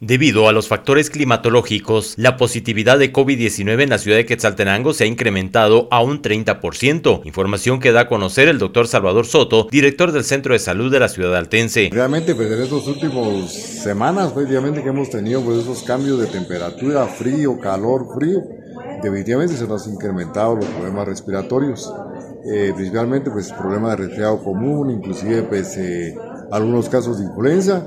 Debido a los factores climatológicos, la positividad de COVID-19 en la ciudad de Quetzaltenango se ha incrementado a un 30%, información que da a conocer el doctor Salvador Soto, director del Centro de Salud de la ciudad altense. Realmente, pues en estos últimos semanas, obviamente que hemos tenido pues, esos cambios de temperatura, frío, calor, frío, definitivamente se nos han incrementado los problemas respiratorios, eh, principalmente pues problemas de resfriado común, inclusive pues eh, algunos casos de influenza,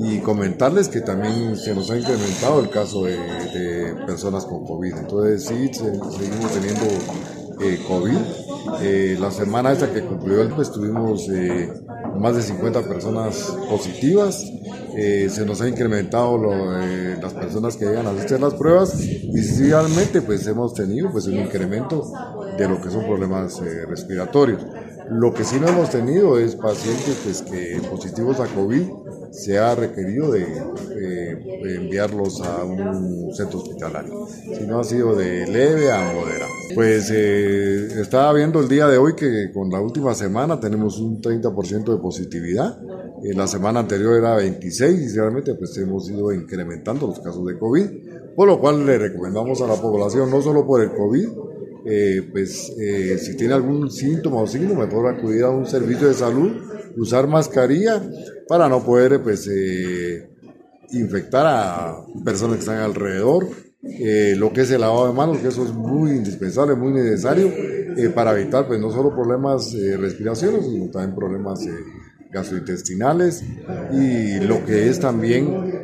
y comentarles que también se nos ha incrementado el caso de, personas con COVID. Entonces sí, seguimos teniendo eh, COVID. Eh, la semana esta que concluyó, pues tuvimos eh, más de 50 personas positivas. se nos ha incrementado las personas que llegan a hacer las pruebas y realmente pues hemos tenido pues un incremento de lo que son problemas respiratorios. Lo que sí no hemos tenido es pacientes pues, que positivos a COVID se ha requerido de, enviarlos a un centro hospitalario. Si no ha sido de leve a moderado. Pues eh, estaba viendo el día de hoy que con la última semana tenemos un 30% de positividad. La semana anterior era 26 y realmente pues hemos ido incrementando los casos de COVID, por lo cual le recomendamos a la población, no solo por el COVID, eh, pues eh, si tiene algún síntoma o signo, mejor acudir a un servicio de salud, usar mascarilla para no poder pues eh, infectar a personas que están alrededor. Lo que es el lavado de manos, que eso es muy indispensable, muy necesario para evitar pues no solo problemas respiratorios, sino también problemas gastrointestinales y lo que es también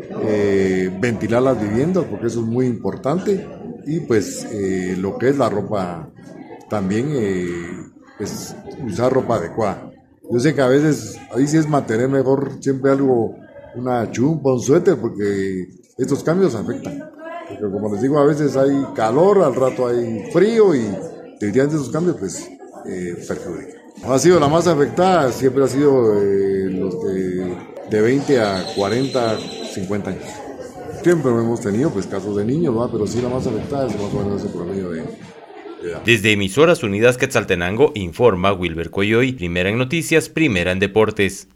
ventilar las viviendas, porque eso es muy importante. Y pues eh, lo que es la ropa también eh, pues usar ropa adecuada. Yo sé que a veces ahí sí es mantener mejor siempre algo una chumpa un suéter porque estos cambios afectan como les digo a veces hay calor al rato hay frío y definitivamente esos cambios pues eh, ha sido la más afectada siempre ha sido eh, los de, de 20 a 40 50 años Siempre hemos tenido pues casos de niños, pero sí la más afectada es más o menos ese promedio de. Desde Emisoras Unidas Quetzaltenango informa Wilber Coyoy, primera en noticias, primera en deportes.